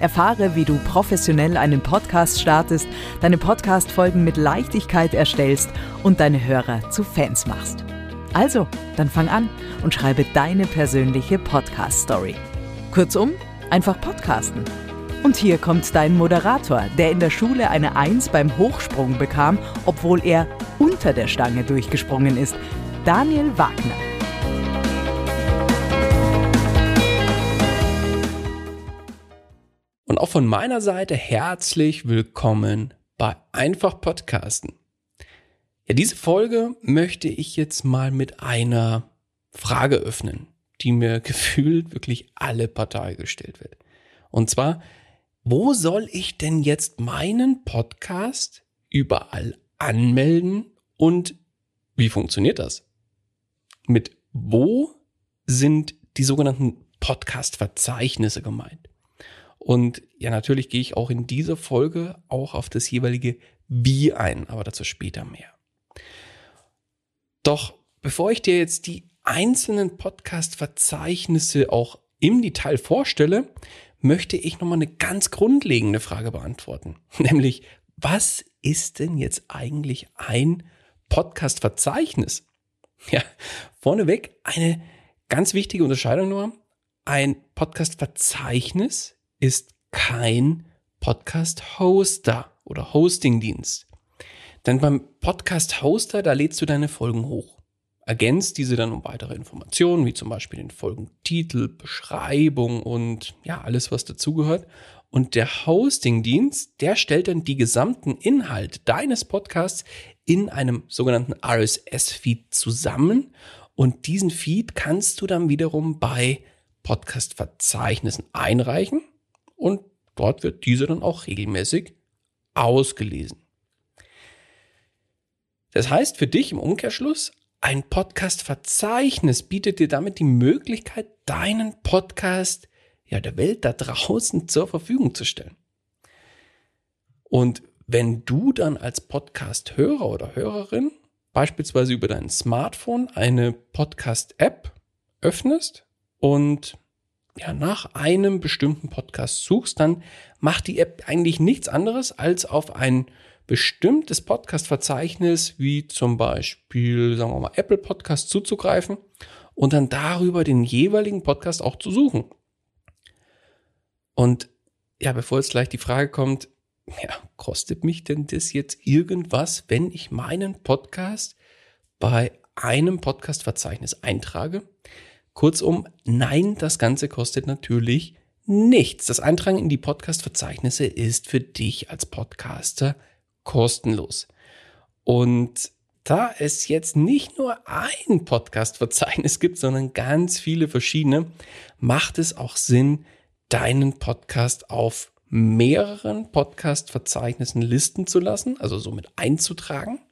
Erfahre, wie du professionell einen Podcast startest, deine Podcast-Folgen mit Leichtigkeit erstellst und deine Hörer zu Fans machst. Also, dann fang an und schreibe deine persönliche Podcast-Story. Kurzum, einfach podcasten. Und hier kommt dein Moderator, der in der Schule eine Eins beim Hochsprung bekam, obwohl er unter der Stange durchgesprungen ist. Daniel Wagner. Und auch von meiner Seite herzlich willkommen bei Einfach Podcasten. Ja, diese Folge möchte ich jetzt mal mit einer Frage öffnen, die mir gefühlt wirklich alle Parteien gestellt wird. Und zwar, wo soll ich denn jetzt meinen Podcast überall anmelden und wie funktioniert das? Mit wo sind die sogenannten Podcast-Verzeichnisse gemeint? Und ja, natürlich gehe ich auch in dieser Folge auch auf das jeweilige Wie ein, aber dazu später mehr. Doch bevor ich dir jetzt die einzelnen Podcast-Verzeichnisse auch im Detail vorstelle, möchte ich nochmal eine ganz grundlegende Frage beantworten. Nämlich, was ist denn jetzt eigentlich ein Podcast-Verzeichnis? Ja, vorneweg eine ganz wichtige Unterscheidung nur. Ein Podcast-Verzeichnis ist kein Podcast-Hoster oder Hosting-Dienst. Denn beim Podcast-Hoster, da lädst du deine Folgen hoch. Ergänzt diese dann um weitere Informationen, wie zum Beispiel den Folgentitel, Beschreibung und ja, alles, was dazugehört. Und der Hosting-Dienst, der stellt dann die gesamten Inhalte deines Podcasts in einem sogenannten RSS-Feed zusammen. Und diesen Feed kannst du dann wiederum bei Podcast-Verzeichnissen einreichen und dort wird diese dann auch regelmäßig ausgelesen. Das heißt für dich im Umkehrschluss, ein Podcast-Verzeichnis bietet dir damit die Möglichkeit, deinen Podcast ja der Welt da draußen zur Verfügung zu stellen. Und wenn du dann als Podcast-Hörer oder Hörerin beispielsweise über dein Smartphone eine Podcast-App öffnest und ja, nach einem bestimmten Podcast suchst, dann macht die App eigentlich nichts anderes, als auf ein bestimmtes Podcast-Verzeichnis, wie zum Beispiel, sagen wir mal, Apple Podcast zuzugreifen und dann darüber den jeweiligen Podcast auch zu suchen. Und ja, bevor jetzt gleich die Frage kommt, ja, kostet mich denn das jetzt irgendwas, wenn ich meinen Podcast bei einem Podcast-Verzeichnis eintrage? Kurzum, nein, das Ganze kostet natürlich nichts. Das Eintragen in die Podcast-Verzeichnisse ist für dich als Podcaster kostenlos. Und da es jetzt nicht nur ein Podcast-Verzeichnis gibt, sondern ganz viele verschiedene, macht es auch Sinn, deinen Podcast auf mehreren Podcast-Verzeichnissen listen zu lassen, also somit einzutragen.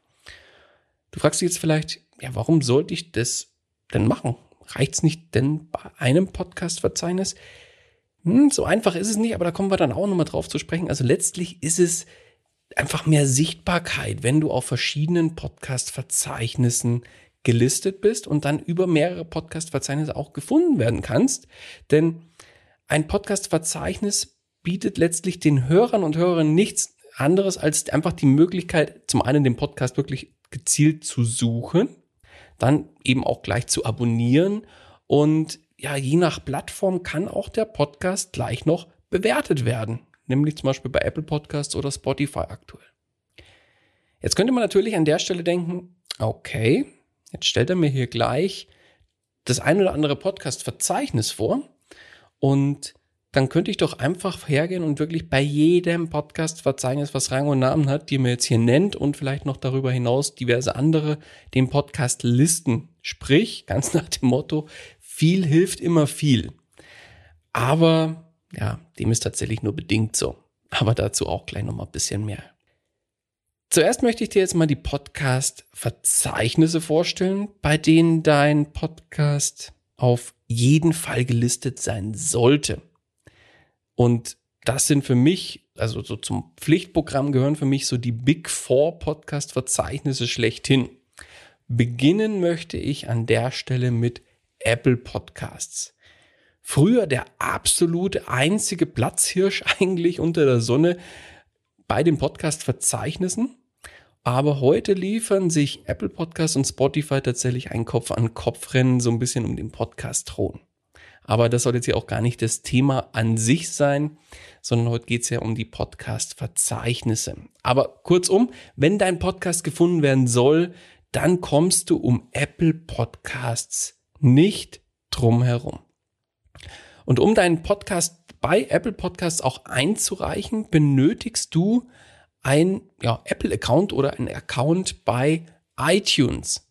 Du fragst dich jetzt vielleicht, ja, warum sollte ich das denn machen? Reicht es nicht denn bei einem Podcast-Verzeichnis? Hm, so einfach ist es nicht, aber da kommen wir dann auch nochmal drauf zu sprechen. Also letztlich ist es einfach mehr Sichtbarkeit, wenn du auf verschiedenen Podcast-Verzeichnissen gelistet bist und dann über mehrere Podcast-Verzeichnisse auch gefunden werden kannst. Denn ein Podcast-Verzeichnis bietet letztlich den Hörern und Hörerinnen nichts anderes als einfach die Möglichkeit, zum einen den Podcast wirklich gezielt zu suchen, dann eben auch gleich zu abonnieren. Und ja, je nach Plattform kann auch der Podcast gleich noch bewertet werden, nämlich zum Beispiel bei Apple Podcasts oder Spotify aktuell. Jetzt könnte man natürlich an der Stelle denken, okay, jetzt stellt er mir hier gleich das ein oder andere Podcast-Verzeichnis vor. Und dann könnte ich doch einfach hergehen und wirklich bei jedem Podcast-Verzeichnis, was Rang und Namen hat, die mir jetzt hier nennt und vielleicht noch darüber hinaus diverse andere, den Podcast listen. Sprich, ganz nach dem Motto, viel hilft immer viel. Aber ja, dem ist tatsächlich nur bedingt so. Aber dazu auch gleich nochmal ein bisschen mehr. Zuerst möchte ich dir jetzt mal die Podcast-Verzeichnisse vorstellen, bei denen dein Podcast auf jeden Fall gelistet sein sollte. Und das sind für mich, also so zum Pflichtprogramm gehören für mich so die Big Four Podcast-Verzeichnisse schlechthin. Beginnen möchte ich an der Stelle mit Apple Podcasts. Früher der absolute einzige Platzhirsch eigentlich unter der Sonne bei den Podcast-Verzeichnissen. Aber heute liefern sich Apple Podcasts und Spotify tatsächlich ein Kopf-an-Kopf-Rennen so ein bisschen um den Podcast-Thron. Aber das soll jetzt hier auch gar nicht das Thema an sich sein, sondern heute geht es ja um die Podcast-Verzeichnisse. Aber kurzum, wenn dein Podcast gefunden werden soll, dann kommst du um Apple Podcasts nicht drum herum. Und um deinen Podcast bei Apple Podcasts auch einzureichen, benötigst du ein ja, Apple-Account oder ein Account bei iTunes.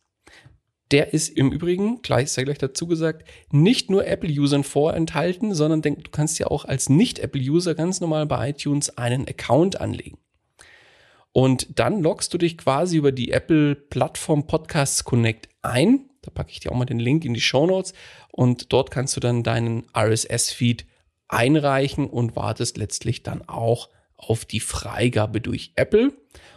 Der ist im Übrigen, gleich sei gleich dazu gesagt, nicht nur Apple-Usern vorenthalten, sondern denk, du kannst ja auch als Nicht-Apple-User ganz normal bei iTunes einen Account anlegen. Und dann loggst du dich quasi über die Apple-Plattform Podcasts Connect ein. Da packe ich dir auch mal den Link in die Show Notes und dort kannst du dann deinen RSS-Feed einreichen und wartest letztlich dann auch auf die Freigabe durch Apple.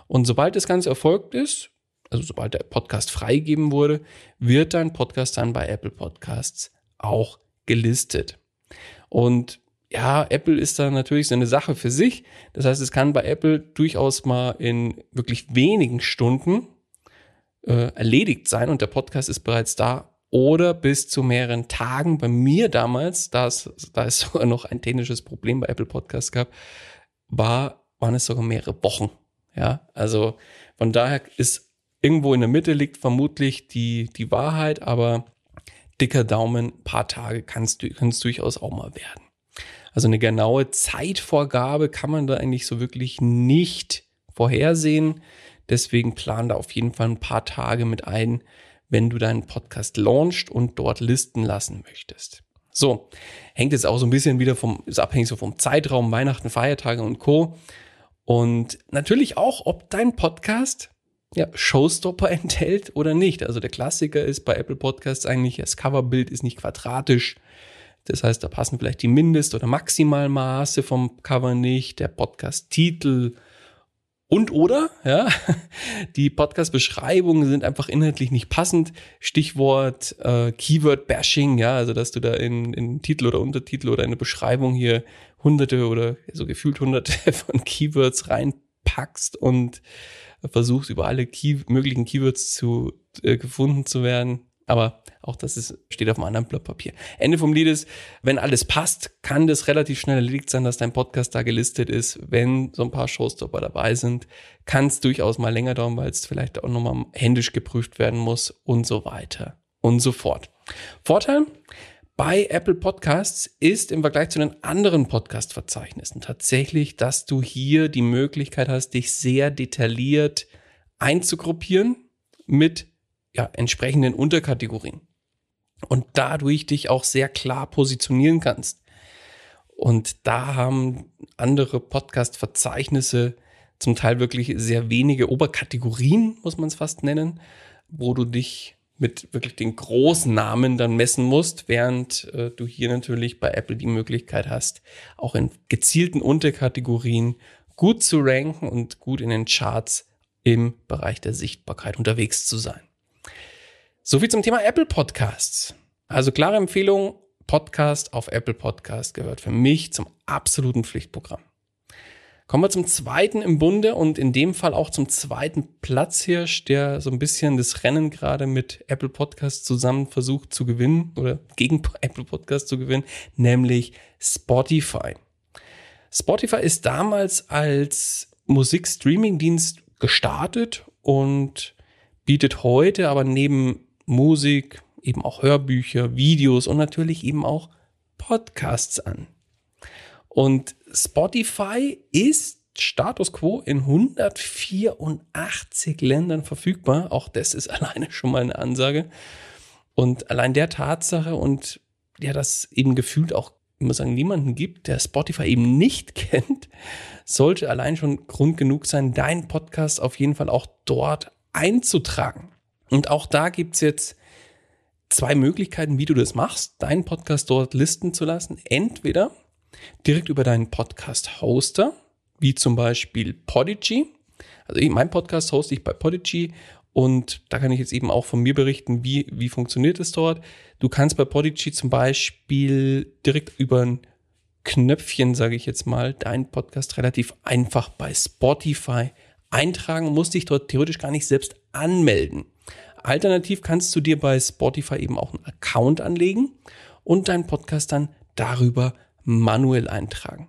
Und sobald das Ganze erfolgt ist, also sobald der Podcast freigegeben wurde, wird dein Podcast dann bei Apple Podcasts auch gelistet. Und ja, Apple ist da natürlich so eine Sache für sich. Das heißt, es kann bei Apple durchaus mal in wirklich wenigen Stunden äh, erledigt sein und der Podcast ist bereits da oder bis zu mehreren Tagen. Bei mir damals, da es, da es sogar noch ein technisches Problem bei Apple Podcasts gab, war, waren es sogar mehrere Wochen. Ja, also von daher ist irgendwo in der Mitte liegt vermutlich die, die Wahrheit, aber dicker Daumen, paar Tage kann es durchaus auch mal werden. Also eine genaue Zeitvorgabe kann man da eigentlich so wirklich nicht vorhersehen. Deswegen plan da auf jeden Fall ein paar Tage mit ein, wenn du deinen Podcast launchst und dort listen lassen möchtest. So, hängt jetzt auch so ein bisschen wieder vom, ist abhängig so vom Zeitraum, Weihnachten, Feiertage und Co. Und natürlich auch, ob dein Podcast ja, Showstopper enthält oder nicht. Also der Klassiker ist bei Apple Podcasts eigentlich, das Coverbild ist nicht quadratisch. Das heißt, da passen vielleicht die Mindest- oder Maximalmaße vom Cover nicht. Der Podcast-Titel und oder, ja, die Podcast-Beschreibungen sind einfach inhaltlich nicht passend. Stichwort äh, Keyword-Bashing, ja, also dass du da in, in Titel oder Untertitel oder eine Beschreibung hier hunderte oder so gefühlt hunderte von Keywords reinpackst und versuchst über alle Key möglichen Keywords zu äh, gefunden zu werden. Aber auch das ist, steht auf einem anderen Blatt Papier. Ende vom Lied ist, wenn alles passt, kann das relativ schnell erledigt sein, dass dein Podcast da gelistet ist. Wenn so ein paar Showstopper dabei sind, kann es durchaus mal länger dauern, weil es vielleicht auch nochmal händisch geprüft werden muss und so weiter und so fort. Vorteil bei Apple Podcasts ist im Vergleich zu den anderen Podcast-Verzeichnissen tatsächlich, dass du hier die Möglichkeit hast, dich sehr detailliert einzugruppieren mit ja, entsprechenden Unterkategorien und dadurch dich auch sehr klar positionieren kannst. Und da haben andere Podcast-Verzeichnisse zum Teil wirklich sehr wenige Oberkategorien, muss man es fast nennen, wo du dich mit wirklich den großen Namen dann messen musst, während äh, du hier natürlich bei Apple die Möglichkeit hast, auch in gezielten Unterkategorien gut zu ranken und gut in den Charts im Bereich der Sichtbarkeit unterwegs zu sein. Soviel zum Thema Apple Podcasts. Also klare Empfehlung, Podcast auf Apple Podcast gehört für mich zum absoluten Pflichtprogramm. Kommen wir zum zweiten im Bunde und in dem Fall auch zum zweiten Platzhirsch, der so ein bisschen das Rennen gerade mit Apple Podcast zusammen versucht zu gewinnen oder gegen Apple Podcast zu gewinnen, nämlich Spotify. Spotify ist damals als Musikstreaming-Dienst gestartet und bietet heute aber neben Musik eben auch Hörbücher, Videos und natürlich eben auch Podcasts an. Und Spotify ist Status quo in 184 Ländern verfügbar. Auch das ist alleine schon mal eine Ansage. Und allein der Tatsache und ja, dass eben gefühlt auch, ich muss sagen, niemanden gibt, der Spotify eben nicht kennt, sollte allein schon Grund genug sein, deinen Podcast auf jeden Fall auch dort einzutragen. Und auch da gibt es jetzt zwei Möglichkeiten, wie du das machst, deinen Podcast dort listen zu lassen. Entweder direkt über deinen Podcast-Hoster, wie zum Beispiel Podigy. Also mein Podcast hoste ich bei Podigy und da kann ich jetzt eben auch von mir berichten, wie, wie funktioniert es dort. Du kannst bei Podigy zum Beispiel direkt über ein Knöpfchen, sage ich jetzt mal, deinen Podcast relativ einfach bei Spotify eintragen, musst dich dort theoretisch gar nicht selbst anmelden. Alternativ kannst du dir bei Spotify eben auch einen Account anlegen und deinen Podcast dann darüber manuell eintragen.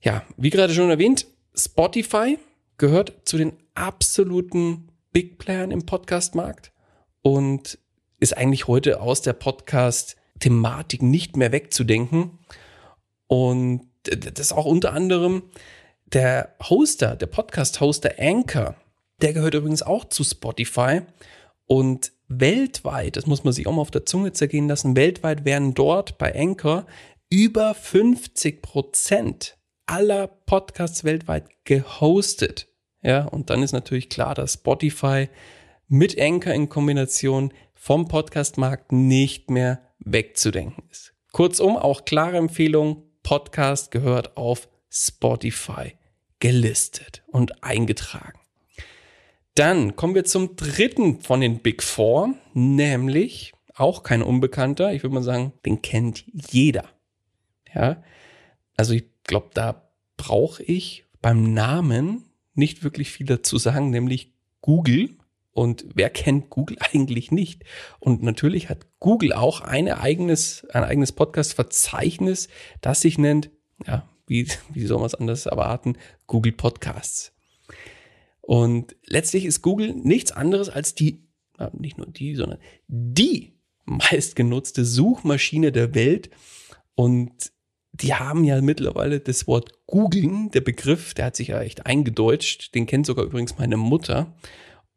Ja, wie gerade schon erwähnt, Spotify gehört zu den absoluten Big Playern im Podcast-Markt und ist eigentlich heute aus der Podcast-Thematik nicht mehr wegzudenken. Und das ist auch unter anderem der Hoster, der Podcast-Hoster Anchor. Der gehört übrigens auch zu Spotify. Und weltweit, das muss man sich auch mal auf der Zunge zergehen lassen, weltweit werden dort bei Anchor über 50 Prozent aller Podcasts weltweit gehostet. Ja, und dann ist natürlich klar, dass Spotify mit Anchor in Kombination vom Podcastmarkt nicht mehr wegzudenken ist. Kurzum, auch klare Empfehlung, Podcast gehört auf Spotify gelistet und eingetragen. Dann kommen wir zum dritten von den Big Four, nämlich auch kein Unbekannter. Ich würde mal sagen, den kennt jeder. Ja, also ich glaube, da brauche ich beim Namen nicht wirklich viel dazu sagen, nämlich Google. Und wer kennt Google eigentlich nicht? Und natürlich hat Google auch ein eigenes, ein eigenes Podcast-Verzeichnis, das sich nennt, ja, wie, wie soll man es anders erwarten? Google Podcasts. Und letztlich ist Google nichts anderes als die, nicht nur die, sondern die meistgenutzte Suchmaschine der Welt. Und die haben ja mittlerweile das Wort googeln, der Begriff, der hat sich ja echt eingedeutscht. Den kennt sogar übrigens meine Mutter.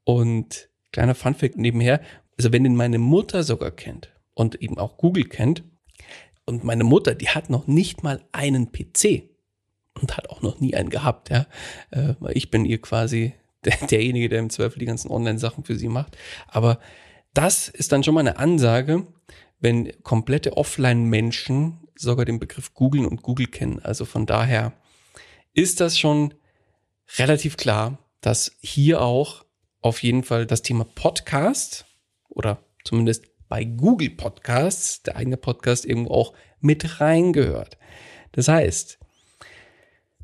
Und kleiner Funfact nebenher, also wenn den meine Mutter sogar kennt und eben auch Google kennt, und meine Mutter, die hat noch nicht mal einen PC und hat auch noch nie einen gehabt, ja. Äh, ich bin ihr quasi der, derjenige, der im Zweifel die ganzen Online-Sachen für sie macht. Aber das ist dann schon mal eine Ansage, wenn komplette Offline-Menschen sogar den Begriff Google und Google kennen. Also von daher ist das schon relativ klar, dass hier auch auf jeden Fall das Thema Podcast oder zumindest bei Google Podcasts der eigene Podcast irgendwo auch mit reingehört. Das heißt,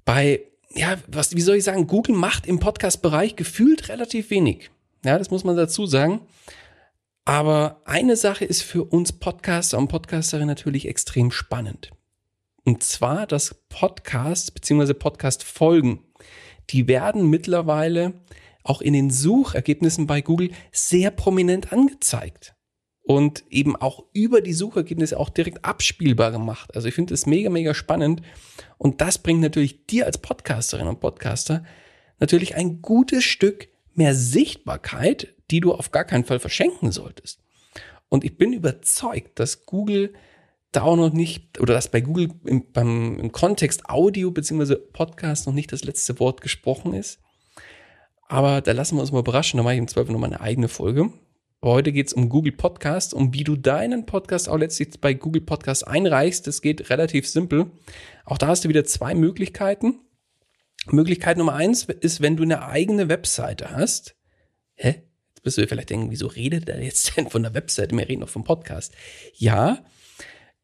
bei, ja, was, wie soll ich sagen, Google macht im Podcast-Bereich gefühlt relativ wenig. Ja, das muss man dazu sagen. Aber eine Sache ist für uns Podcaster und Podcasterinnen natürlich extrem spannend. Und zwar das Podcast bzw. Podcast-Folgen. Die werden mittlerweile auch in den Suchergebnissen bei Google sehr prominent angezeigt und eben auch über die Suchergebnisse auch direkt abspielbar gemacht. Also ich finde es mega, mega spannend. Und das bringt natürlich dir als Podcasterin und Podcaster natürlich ein gutes Stück mehr Sichtbarkeit, die du auf gar keinen Fall verschenken solltest. Und ich bin überzeugt, dass Google da auch noch nicht, oder dass bei Google im, beim, im Kontext Audio bzw. Podcast noch nicht das letzte Wort gesprochen ist. Aber da lassen wir uns mal überraschen, da mache ich im Zweifel nochmal eine eigene Folge. Aber heute geht es um Google Podcast, um wie du deinen Podcast auch letztlich bei Google Podcast einreichst. Das geht relativ simpel. Auch da hast du wieder zwei Möglichkeiten. Möglichkeit Nummer eins ist, wenn du eine eigene Webseite hast. Hä? Jetzt wirst du vielleicht denken, wieso redet er jetzt denn von der Webseite? Wir reden doch vom Podcast. Ja,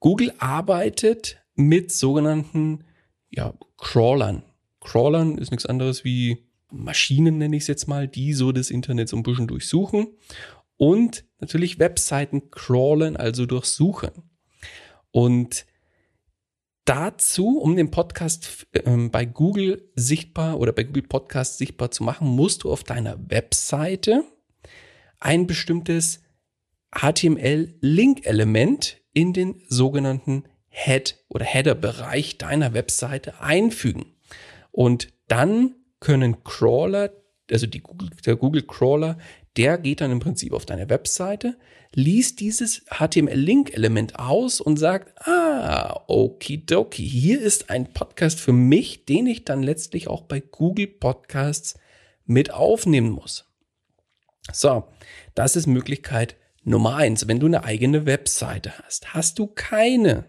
Google arbeitet mit sogenannten ja, Crawlern. Crawlern ist nichts anderes wie Maschinen, nenne ich es jetzt mal, die so das Internet so ein bisschen durchsuchen und natürlich Webseiten crawlen, also durchsuchen. Und dazu, um den Podcast äh, bei Google sichtbar oder bei Google Podcast sichtbar zu machen, musst du auf deiner Webseite ein bestimmtes HTML-Link-Element in den sogenannten Head- oder Header-Bereich deiner Webseite einfügen. Und dann können Crawler, also die Google, der Google Crawler, der geht dann im Prinzip auf deine Webseite, liest dieses HTML-Link-Element aus und sagt, ah, okidoki, hier ist ein Podcast für mich, den ich dann letztlich auch bei Google Podcasts mit aufnehmen muss. So, das ist Möglichkeit Nummer eins. Wenn du eine eigene Webseite hast, hast du keine,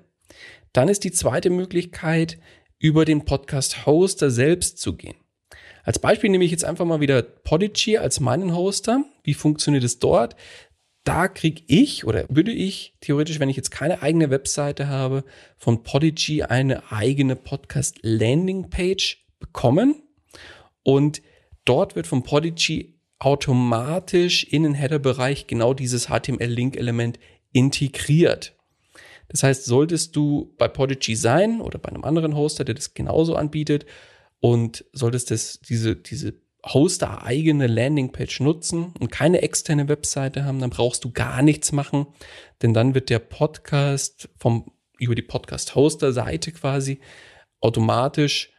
dann ist die zweite Möglichkeit, über den Podcast-Hoster selbst zu gehen. Als Beispiel nehme ich jetzt einfach mal wieder Podigy als meinen Hoster. Wie funktioniert es dort? Da kriege ich oder würde ich theoretisch, wenn ich jetzt keine eigene Webseite habe, von Podigy eine eigene Podcast-Landing-Page bekommen. Und dort wird von Podigy automatisch in den Header-Bereich genau dieses HTML-Link-Element integriert. Das heißt, solltest du bei Podigy sein oder bei einem anderen Hoster, der das genauso anbietet, und solltest das, diese, diese Hoster eigene Landingpage nutzen und keine externe Webseite haben, dann brauchst du gar nichts machen, denn dann wird der Podcast vom, über die Podcast-Hoster-Seite quasi automatisch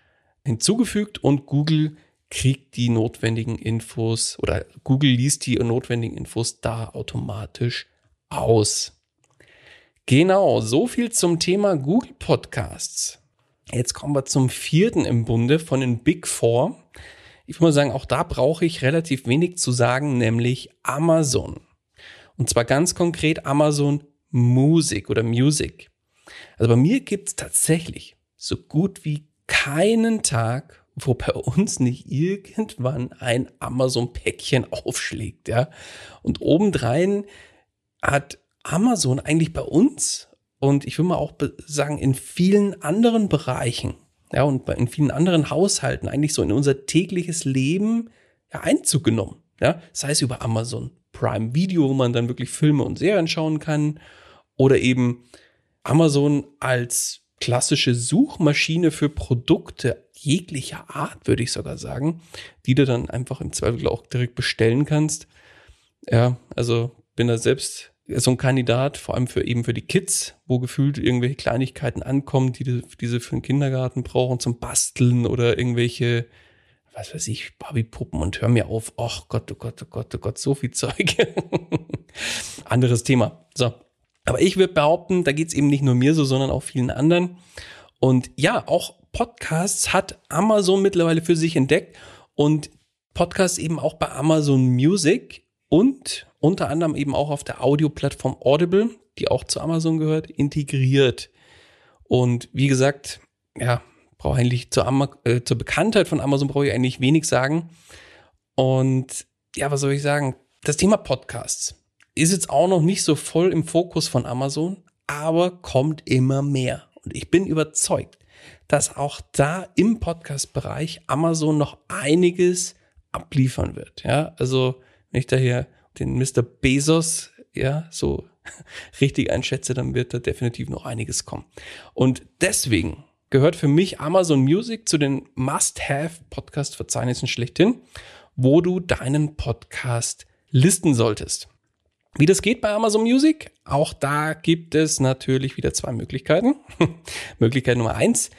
hinzugefügt und Google kriegt die notwendigen Infos oder Google liest die notwendigen Infos da automatisch aus. Genau, so viel zum Thema Google Podcasts. Jetzt kommen wir zum vierten im Bunde von den Big Four. Ich würde mal sagen, auch da brauche ich relativ wenig zu sagen, nämlich Amazon. Und zwar ganz konkret Amazon Music oder Music. Also bei mir gibt es tatsächlich so gut wie keinen Tag, wo bei uns nicht irgendwann ein Amazon-Päckchen aufschlägt, ja. Und obendrein hat Amazon eigentlich bei uns und ich will mal auch sagen, in vielen anderen Bereichen, ja, und in vielen anderen Haushalten eigentlich so in unser tägliches Leben ja, Einzug genommen. Ja, sei es über Amazon Prime Video, wo man dann wirklich Filme und Serien schauen kann, oder eben Amazon als klassische Suchmaschine für Produkte jeglicher Art, würde ich sogar sagen, die du dann einfach im Zweifel auch direkt bestellen kannst. Ja, also bin da selbst so ein Kandidat, vor allem für eben für die Kids, wo gefühlt irgendwelche Kleinigkeiten ankommen, die diese für den Kindergarten brauchen zum Basteln oder irgendwelche, was weiß ich, Barbie-Puppen und hör mir auf, ach Gott, oh Gott, oh Gott, oh Gott, so viel Zeug. Anderes Thema. So. Aber ich würde behaupten, da geht es eben nicht nur mir so, sondern auch vielen anderen. Und ja, auch Podcasts hat Amazon mittlerweile für sich entdeckt und Podcasts eben auch bei Amazon Music und unter anderem eben auch auf der Audioplattform Audible, die auch zu Amazon gehört, integriert. Und wie gesagt, ja, brauche eigentlich zur, Am äh, zur Bekanntheit von Amazon brauche ich eigentlich wenig sagen. Und ja, was soll ich sagen? Das Thema Podcasts ist jetzt auch noch nicht so voll im Fokus von Amazon, aber kommt immer mehr. Und ich bin überzeugt, dass auch da im Podcast-Bereich Amazon noch einiges abliefern wird. Ja, also wenn ich da hier den Mr. Bezos, ja, so richtig einschätze, dann wird da definitiv noch einiges kommen. Und deswegen gehört für mich Amazon Music zu den Must-Have-Podcast-Verzeichnissen schlechthin, wo du deinen Podcast listen solltest. Wie das geht bei Amazon Music? Auch da gibt es natürlich wieder zwei Möglichkeiten. Möglichkeit Nummer eins,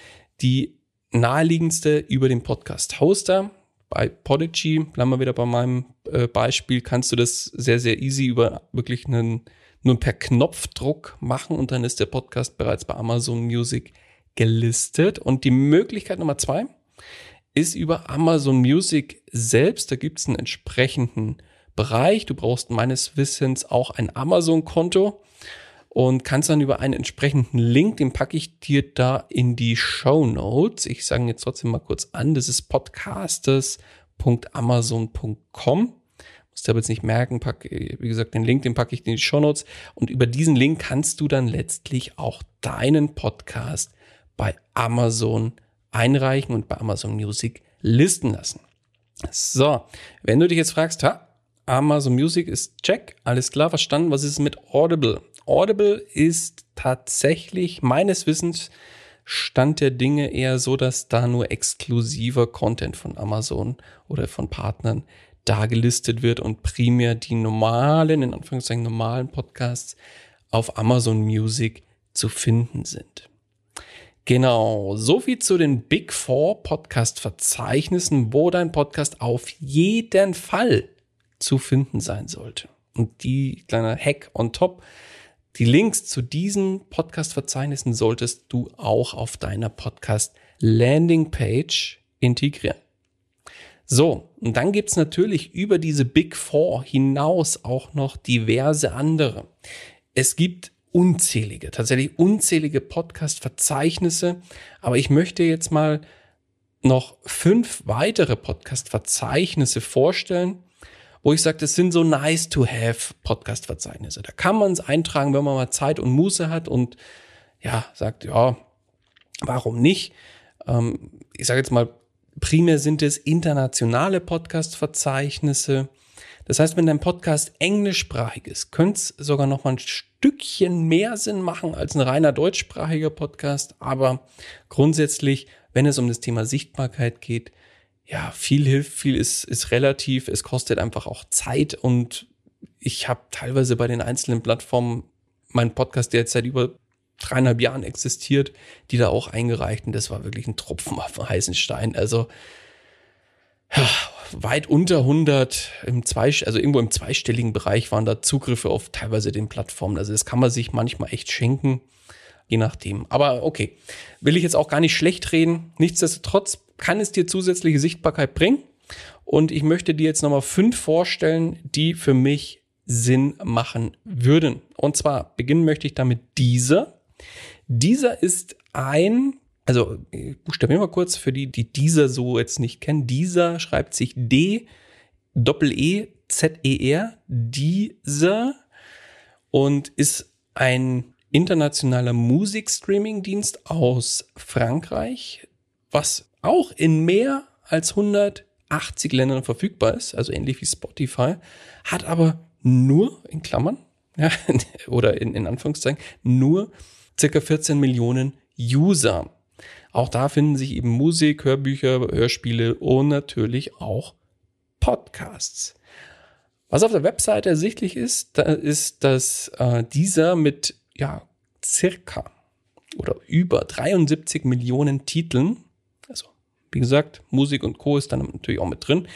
die naheliegendste über den Podcast Hoster bei Podigy, bleiben wir wieder bei meinem äh, Beispiel, kannst du das sehr, sehr easy über wirklich einen, nur per Knopfdruck machen und dann ist der Podcast bereits bei Amazon Music gelistet. Und die Möglichkeit Nummer zwei ist über Amazon Music selbst. Da gibt es einen entsprechenden Bereich. Du brauchst meines Wissens auch ein Amazon-Konto und kannst dann über einen entsprechenden Link, den packe ich dir da in die Show Notes. Ich sage jetzt trotzdem mal kurz an, das ist podcasters.amazon.com. Musst du aber jetzt nicht merken, pack, wie gesagt, den Link, den packe ich in die Show Notes. Und über diesen Link kannst du dann letztlich auch deinen Podcast bei Amazon einreichen und bei Amazon Music listen lassen. So, wenn du dich jetzt fragst, ha, Amazon Music ist check, alles klar, verstanden, was ist mit Audible? Audible ist tatsächlich meines Wissens Stand der Dinge eher so, dass da nur exklusiver Content von Amazon oder von Partnern da gelistet wird und primär die normalen, in Anführungszeichen normalen Podcasts auf Amazon Music zu finden sind. Genau, so viel zu den Big Four Podcast Verzeichnissen, wo dein Podcast auf jeden Fall zu finden sein sollte. Und die kleine Hack on top, die Links zu diesen Podcast Verzeichnissen solltest du auch auf deiner Podcast Landing Page integrieren. So, und dann gibt's natürlich über diese Big Four hinaus auch noch diverse andere. Es gibt unzählige, tatsächlich unzählige Podcast-Verzeichnisse. Aber ich möchte jetzt mal noch fünf weitere Podcast-Verzeichnisse vorstellen, wo ich sage, das sind so nice to have Podcast-Verzeichnisse. Da kann man es eintragen, wenn man mal Zeit und Muße hat und ja, sagt, ja, warum nicht? Ähm, ich sage jetzt mal, primär sind es internationale Podcast-Verzeichnisse. Das heißt, wenn dein Podcast englischsprachig ist, könnte es sogar noch mal ein Stückchen mehr Sinn machen als ein reiner deutschsprachiger Podcast. Aber grundsätzlich, wenn es um das Thema Sichtbarkeit geht, ja, viel hilft, viel ist, ist relativ. Es kostet einfach auch Zeit und ich habe teilweise bei den einzelnen Plattformen meinen Podcast, der jetzt seit über dreieinhalb Jahren existiert, die da auch eingereicht und das war wirklich ein Tropfen auf den heißen Stein. Also ja, weit unter 100 im zwei, also irgendwo im zweistelligen Bereich waren da Zugriffe auf teilweise den Plattformen. Also das kann man sich manchmal echt schenken, je nachdem. Aber okay, will ich jetzt auch gar nicht schlecht reden. Nichtsdestotrotz kann es dir zusätzliche Sichtbarkeit bringen. Und ich möchte dir jetzt nochmal fünf vorstellen, die für mich Sinn machen würden. Und zwar beginnen möchte ich damit dieser. Dieser ist ein also ich buchstabiere mal kurz für die, die dieser so jetzt nicht kennen. Dieser schreibt sich D Doppel E Z E R dieser und ist ein internationaler Musikstreaming-Dienst aus Frankreich, was auch in mehr als 180 Ländern verfügbar ist, also ähnlich wie Spotify, hat aber nur in Klammern ja, oder in, in Anführungszeichen nur circa 14 Millionen User. Auch da finden sich eben Musik, Hörbücher, Hörspiele und natürlich auch Podcasts. Was auf der Webseite ersichtlich ist, da ist, dass äh, dieser mit ja circa oder über 73 Millionen Titeln, also wie gesagt, Musik und Co. ist dann natürlich auch mit drin,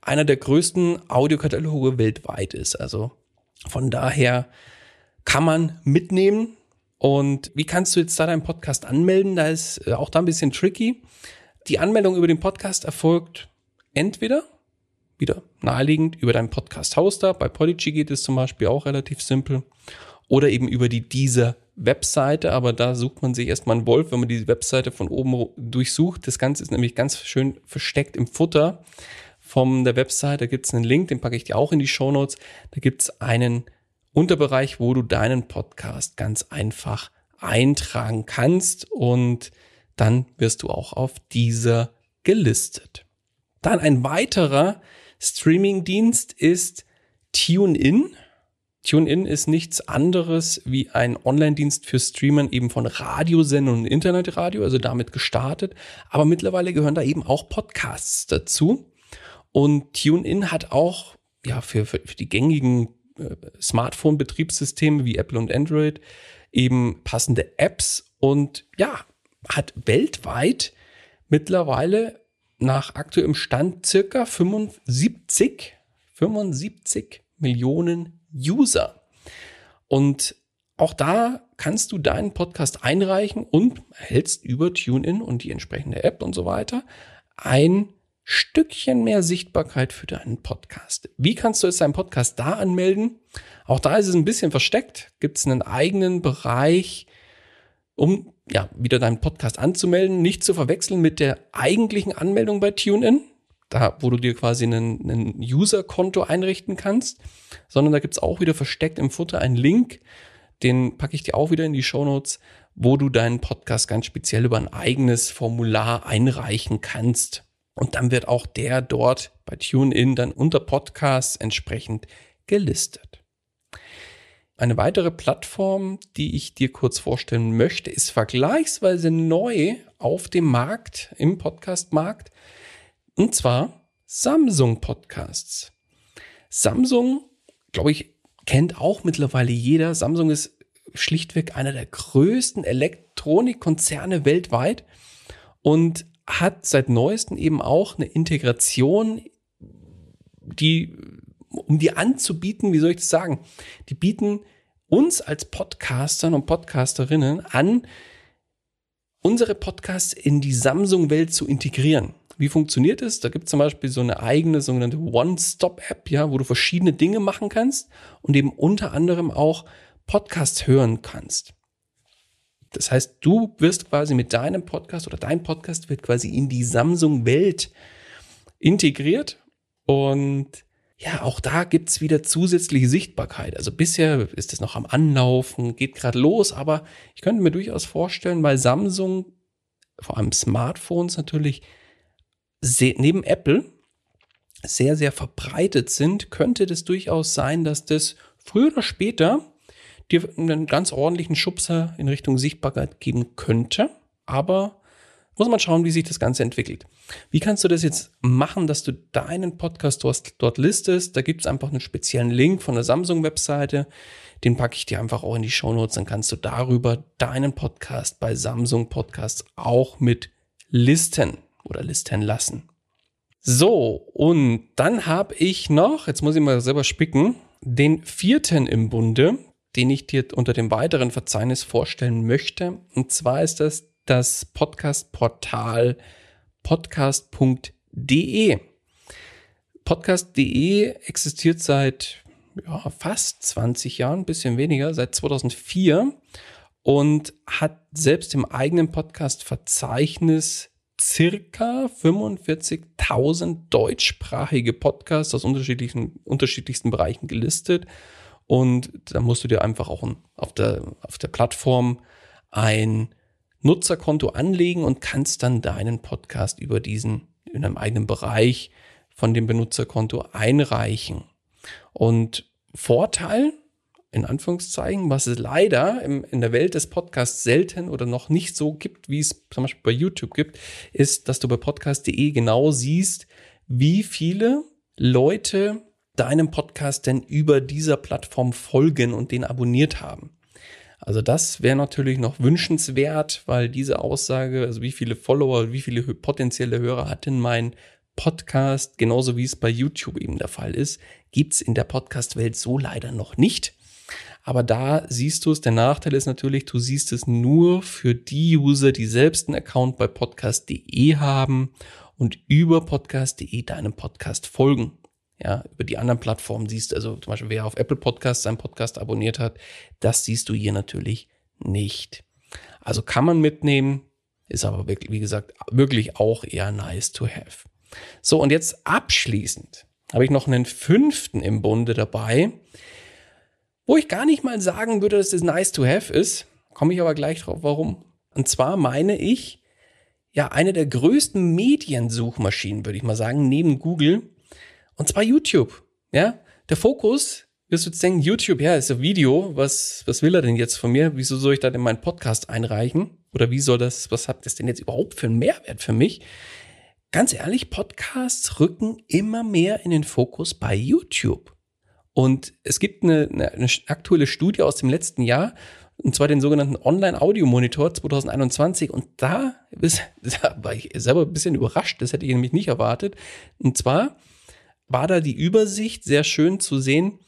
einer der größten Audiokataloge weltweit ist. Also von daher kann man mitnehmen, und wie kannst du jetzt da deinen Podcast anmelden? Da ist äh, auch da ein bisschen tricky. Die Anmeldung über den Podcast erfolgt entweder wieder naheliegend über deinen Podcast-Hoster. Bei Podigy geht es zum Beispiel auch relativ simpel. Oder eben über die dieser Webseite, aber da sucht man sich erstmal einen Wolf, wenn man die Webseite von oben durchsucht. Das Ganze ist nämlich ganz schön versteckt im Futter von der Webseite. Da gibt es einen Link, den packe ich dir auch in die Show Notes. Da gibt es einen Unterbereich, wo du deinen Podcast ganz einfach eintragen kannst und dann wirst du auch auf dieser gelistet. Dann ein weiterer Streaming-Dienst ist TuneIn. TuneIn ist nichts anderes wie ein Online-Dienst für Streamern eben von Radiosendungen und Internetradio, also damit gestartet. Aber mittlerweile gehören da eben auch Podcasts dazu. Und TuneIn hat auch ja, für, für, für die gängigen äh, Smartphone-Betriebssysteme wie Apple und Android eben passende Apps und ja, hat weltweit mittlerweile nach aktuellem Stand circa 75, 75 Millionen User. Und auch da kannst du deinen Podcast einreichen und erhältst über TuneIn und die entsprechende App und so weiter ein Stückchen mehr Sichtbarkeit für deinen Podcast. Wie kannst du jetzt deinen Podcast da anmelden? Auch da ist es ein bisschen versteckt. Gibt es einen eigenen Bereich, um ja wieder deinen Podcast anzumelden, nicht zu verwechseln mit der eigentlichen Anmeldung bei TuneIn. Da, wo du dir quasi ein, User-Konto einrichten kannst, sondern da gibt's auch wieder versteckt im Futter einen Link, den packe ich dir auch wieder in die Show Notes, wo du deinen Podcast ganz speziell über ein eigenes Formular einreichen kannst. Und dann wird auch der dort bei TuneIn dann unter Podcasts entsprechend gelistet. Eine weitere Plattform, die ich dir kurz vorstellen möchte, ist vergleichsweise neu auf dem Markt, im Podcast-Markt, und zwar Samsung Podcasts. Samsung, glaube ich, kennt auch mittlerweile jeder. Samsung ist schlichtweg einer der größten Elektronikkonzerne weltweit und hat seit neuestem eben auch eine Integration, die, um die anzubieten, wie soll ich das sagen? Die bieten uns als Podcastern und Podcasterinnen an, unsere Podcasts in die Samsung-Welt zu integrieren. Wie funktioniert es? Da gibt es zum Beispiel so eine eigene sogenannte One-Stop-App, ja, wo du verschiedene Dinge machen kannst und eben unter anderem auch Podcasts hören kannst. Das heißt, du wirst quasi mit deinem Podcast oder dein Podcast wird quasi in die Samsung-Welt integriert und ja, auch da gibt's wieder zusätzliche Sichtbarkeit. Also bisher ist es noch am Anlaufen, geht gerade los, aber ich könnte mir durchaus vorstellen, weil Samsung, vor allem Smartphones natürlich, neben Apple sehr, sehr verbreitet sind, könnte das durchaus sein, dass das früher oder später dir einen ganz ordentlichen Schubser in Richtung Sichtbarkeit geben könnte. Aber muss man schauen, wie sich das Ganze entwickelt. Wie kannst du das jetzt machen, dass du deinen Podcast dort, dort listest? Da gibt es einfach einen speziellen Link von der Samsung-Webseite. Den packe ich dir einfach auch in die Show Notes. Dann kannst du darüber deinen Podcast bei Samsung Podcasts auch mit listen oder listen lassen. So, und dann habe ich noch, jetzt muss ich mal selber spicken, den vierten im Bunde den ich dir unter dem weiteren Verzeichnis vorstellen möchte. Und zwar ist das das Podcast-Portal podcast.de. Podcast.de existiert seit ja, fast 20 Jahren, ein bisschen weniger, seit 2004 und hat selbst im eigenen Podcast-Verzeichnis circa 45.000 deutschsprachige Podcasts aus unterschiedlichen, unterschiedlichsten Bereichen gelistet und da musst du dir einfach auch auf der, auf der Plattform ein Nutzerkonto anlegen und kannst dann deinen Podcast über diesen, in einem eigenen Bereich von dem Benutzerkonto einreichen. Und Vorteil, in Anführungszeichen, was es leider im, in der Welt des Podcasts selten oder noch nicht so gibt, wie es zum Beispiel bei YouTube gibt, ist, dass du bei podcast.de genau siehst, wie viele Leute deinem Podcast denn über dieser Plattform folgen und den abonniert haben. Also das wäre natürlich noch wünschenswert, weil diese Aussage, also wie viele Follower, wie viele potenzielle Hörer hat denn mein Podcast, genauso wie es bei YouTube eben der Fall ist, gibt's in der Podcast-Welt so leider noch nicht. Aber da siehst du es, der Nachteil ist natürlich, du siehst es nur für die User, die selbst einen Account bei podcast.de haben und über podcast.de deinem Podcast folgen ja, über die anderen Plattformen siehst, also zum Beispiel wer auf Apple Podcast seinen Podcast abonniert hat, das siehst du hier natürlich nicht. Also kann man mitnehmen, ist aber wirklich, wie gesagt, wirklich auch eher nice to have. So, und jetzt abschließend habe ich noch einen fünften im Bunde dabei, wo ich gar nicht mal sagen würde, dass es nice to have ist, komme ich aber gleich drauf, warum. Und zwar meine ich, ja, eine der größten Mediensuchmaschinen, würde ich mal sagen, neben Google, und zwar YouTube. Ja, der Fokus, wirst du jetzt denken, YouTube, ja, ist ein Video. Was, was will er denn jetzt von mir? Wieso soll ich da denn meinen Podcast einreichen? Oder wie soll das, was hat das denn jetzt überhaupt für einen Mehrwert für mich? Ganz ehrlich, Podcasts rücken immer mehr in den Fokus bei YouTube. Und es gibt eine, eine, eine aktuelle Studie aus dem letzten Jahr, und zwar den sogenannten Online-Audio-Monitor 2021. Und da, da war ich selber ein bisschen überrascht, das hätte ich nämlich nicht erwartet. Und zwar war da die Übersicht sehr schön zu sehen,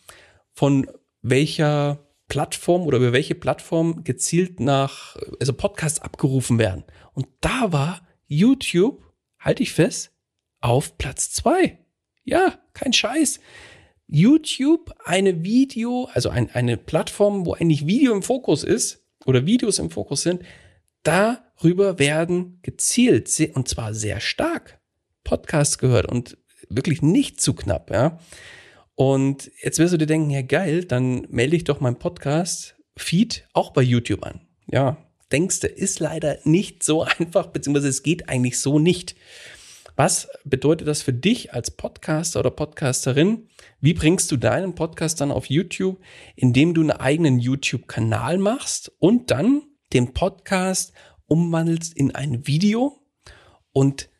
von welcher Plattform oder über welche Plattform gezielt nach, also Podcasts abgerufen werden. Und da war YouTube, halte ich fest, auf Platz zwei. Ja, kein Scheiß. YouTube, eine Video, also ein, eine Plattform, wo eigentlich Video im Fokus ist oder Videos im Fokus sind, darüber werden gezielt und zwar sehr stark Podcasts gehört und wirklich nicht zu knapp, ja. Und jetzt wirst du dir denken, ja geil, dann melde ich doch meinen Podcast-Feed auch bei YouTube an. Ja, denkst du, ist leider nicht so einfach, beziehungsweise es geht eigentlich so nicht. Was bedeutet das für dich als Podcaster oder Podcasterin? Wie bringst du deinen Podcast dann auf YouTube? Indem du einen eigenen YouTube-Kanal machst und dann den Podcast umwandelst in ein Video und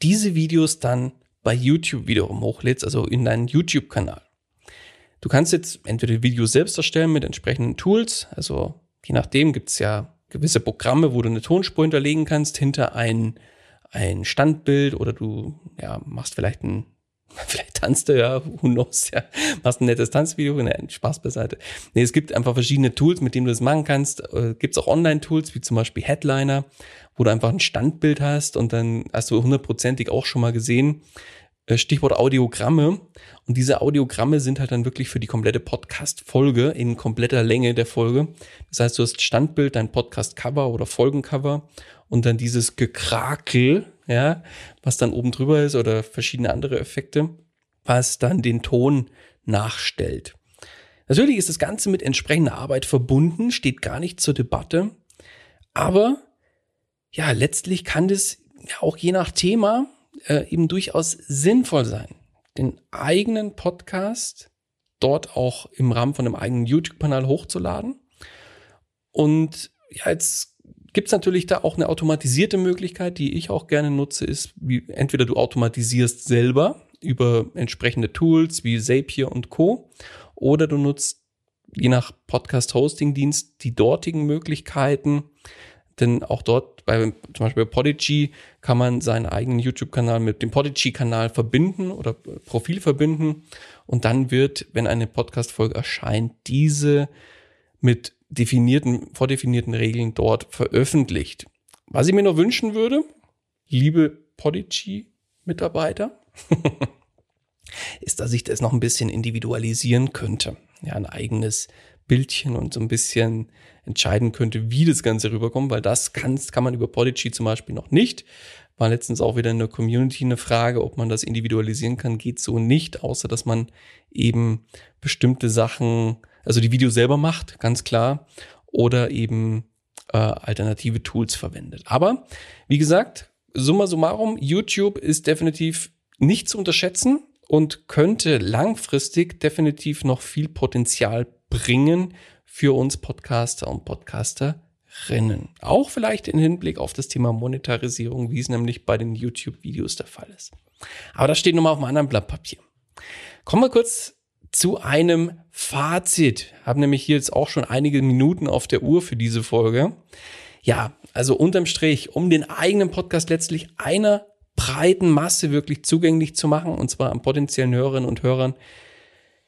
diese Videos dann bei YouTube wiederum hochlädst, also in deinen YouTube-Kanal. Du kannst jetzt entweder Videos selbst erstellen mit entsprechenden Tools, also je nachdem gibt es ja gewisse Programme, wo du eine Tonspur hinterlegen kannst hinter ein, ein Standbild oder du ja, machst vielleicht ein Vielleicht tanzt du ja, who knows, ja. Machst ein nettes Tanzvideo, ne, Spaß beiseite. Nee, es gibt einfach verschiedene Tools, mit denen du das machen kannst. Äh, gibt's auch Online-Tools, wie zum Beispiel Headliner, wo du einfach ein Standbild hast und dann hast du hundertprozentig auch schon mal gesehen, äh, Stichwort Audiogramme. Und diese Audiogramme sind halt dann wirklich für die komplette Podcast-Folge in kompletter Länge der Folge. Das heißt, du hast Standbild, dein Podcast-Cover oder Folgencover und dann dieses Gekrakel, ja, was dann oben drüber ist oder verschiedene andere Effekte, was dann den Ton nachstellt. Natürlich ist das Ganze mit entsprechender Arbeit verbunden, steht gar nicht zur Debatte. Aber ja, letztlich kann das auch je nach Thema äh, eben durchaus sinnvoll sein, den eigenen Podcast dort auch im Rahmen von einem eigenen YouTube-Kanal hochzuladen. Und ja, jetzt gibt es natürlich da auch eine automatisierte Möglichkeit, die ich auch gerne nutze, ist, wie entweder du automatisierst selber über entsprechende Tools wie Zapier und Co. oder du nutzt je nach Podcast-Hosting-Dienst die dortigen Möglichkeiten, denn auch dort, bei, zum Beispiel bei Podigy, kann man seinen eigenen YouTube-Kanal mit dem Podigy-Kanal verbinden oder Profil verbinden. Und dann wird, wenn eine Podcast-Folge erscheint, diese mit definierten, vordefinierten Regeln dort veröffentlicht. Was ich mir noch wünschen würde, liebe Podigy-Mitarbeiter, ist, dass ich das noch ein bisschen individualisieren könnte. Ja, ein eigenes Bildchen und so ein bisschen entscheiden könnte, wie das Ganze rüberkommt, weil das kann, kann man über Podigy zum Beispiel noch nicht. War letztens auch wieder in der Community eine Frage, ob man das individualisieren kann, geht so nicht, außer dass man eben bestimmte Sachen, also die Videos selber macht, ganz klar, oder eben äh, alternative Tools verwendet. Aber wie gesagt, summa summarum, YouTube ist definitiv nicht zu unterschätzen und könnte langfristig definitiv noch viel Potenzial bringen für uns Podcaster und Podcasterinnen. Auch vielleicht im Hinblick auf das Thema Monetarisierung, wie es nämlich bei den YouTube-Videos der Fall ist. Aber das steht nochmal auf einem anderen Blatt Papier. Kommen wir kurz zu einem Fazit. Haben nämlich hier jetzt auch schon einige Minuten auf der Uhr für diese Folge. Ja, also unterm Strich, um den eigenen Podcast letztlich einer breiten Masse wirklich zugänglich zu machen, und zwar an potenziellen Hörerinnen und Hörern,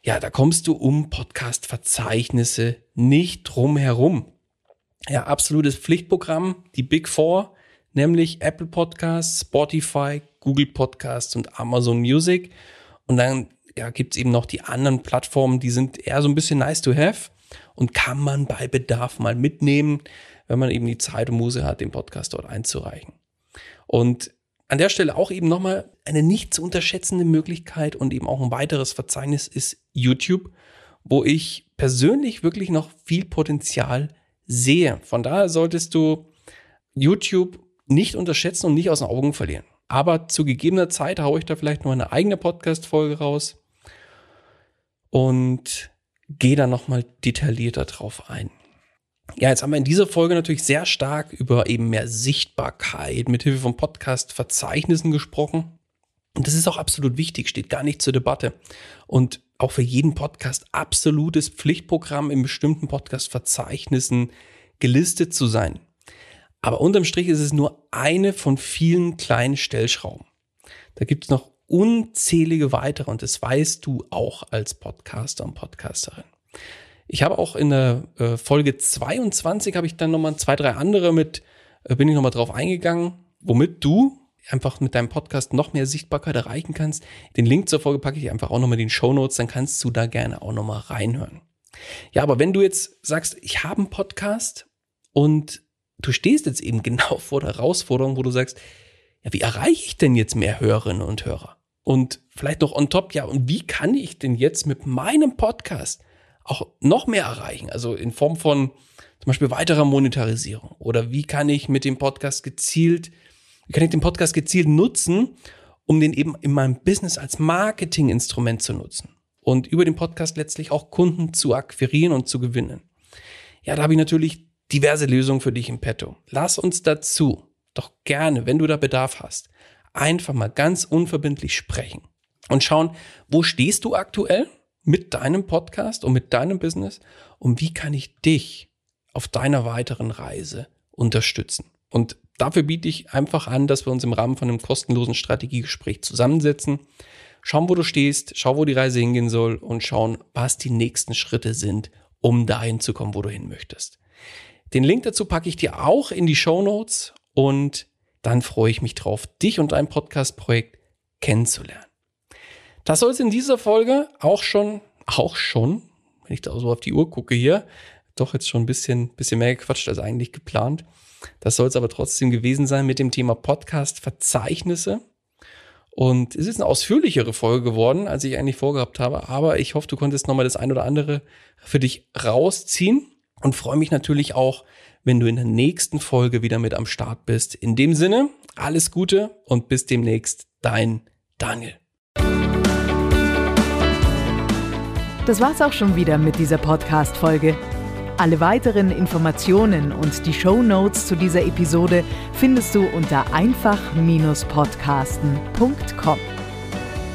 ja, da kommst du um Podcast-Verzeichnisse nicht drum herum. Ja, absolutes Pflichtprogramm, die Big Four, nämlich Apple Podcasts, Spotify, Google Podcasts und Amazon Music. Und dann ja, gibt es eben noch die anderen Plattformen, die sind eher so ein bisschen nice to have und kann man bei Bedarf mal mitnehmen, wenn man eben die Zeit und Muse hat, den Podcast dort einzureichen. Und an der Stelle auch eben nochmal eine nicht zu unterschätzende Möglichkeit und eben auch ein weiteres Verzeichnis ist YouTube, wo ich persönlich wirklich noch viel Potenzial sehe. Von daher solltest du YouTube nicht unterschätzen und nicht aus den Augen verlieren. Aber zu gegebener Zeit haue ich da vielleicht noch eine eigene Podcast-Folge raus und gehe da nochmal detaillierter drauf ein. Ja, jetzt haben wir in dieser Folge natürlich sehr stark über eben mehr Sichtbarkeit mit Hilfe von Podcast-Verzeichnissen gesprochen. Und das ist auch absolut wichtig, steht gar nicht zur Debatte. Und auch für jeden Podcast absolutes Pflichtprogramm in bestimmten Podcast-Verzeichnissen gelistet zu sein. Aber unterm Strich ist es nur eine von vielen kleinen Stellschrauben. Da gibt es noch unzählige weitere und das weißt du auch als Podcaster und Podcasterin. Ich habe auch in der äh, Folge 22 habe ich dann nochmal zwei, drei andere mit, äh, bin ich nochmal drauf eingegangen, womit du einfach mit deinem Podcast noch mehr Sichtbarkeit erreichen kannst. Den Link zur Folge packe ich einfach auch nochmal in den Show Notes, dann kannst du da gerne auch nochmal reinhören. Ja, aber wenn du jetzt sagst, ich habe einen Podcast und du stehst jetzt eben genau vor der Herausforderung, wo du sagst, ja, wie erreiche ich denn jetzt mehr Hörerinnen und Hörer? Und vielleicht noch on top, ja, und wie kann ich denn jetzt mit meinem Podcast auch noch mehr erreichen? Also in Form von zum Beispiel weiterer Monetarisierung. Oder wie kann ich mit dem Podcast gezielt, wie kann ich den Podcast gezielt nutzen, um den eben in meinem Business als Marketinginstrument zu nutzen? Und über den Podcast letztlich auch Kunden zu akquirieren und zu gewinnen. Ja, da habe ich natürlich diverse Lösungen für dich im Petto. Lass uns dazu doch gerne, wenn du da Bedarf hast, einfach mal ganz unverbindlich sprechen und schauen, wo stehst du aktuell mit deinem Podcast und mit deinem Business und wie kann ich dich auf deiner weiteren Reise unterstützen. Und dafür biete ich einfach an, dass wir uns im Rahmen von einem kostenlosen Strategiegespräch zusammensetzen, schauen, wo du stehst, schau, wo die Reise hingehen soll und schauen, was die nächsten Schritte sind, um dahin zu kommen, wo du hin möchtest. Den Link dazu packe ich dir auch in die Show Notes und dann freue ich mich drauf, dich und dein Podcast-Projekt kennenzulernen. Das soll es in dieser Folge auch schon, auch schon, wenn ich da so auf die Uhr gucke hier, doch jetzt schon ein bisschen, bisschen mehr gequatscht als eigentlich geplant. Das soll es aber trotzdem gewesen sein mit dem Thema Podcast-Verzeichnisse. Und es ist eine ausführlichere Folge geworden, als ich eigentlich vorgehabt habe. Aber ich hoffe, du konntest nochmal das ein oder andere für dich rausziehen und freue mich natürlich auch, wenn du in der nächsten Folge wieder mit am Start bist. In dem Sinne, alles Gute und bis demnächst, dein Daniel. Das war's auch schon wieder mit dieser Podcast-Folge. Alle weiteren Informationen und die Show Notes zu dieser Episode findest du unter einfach-podcasten.com.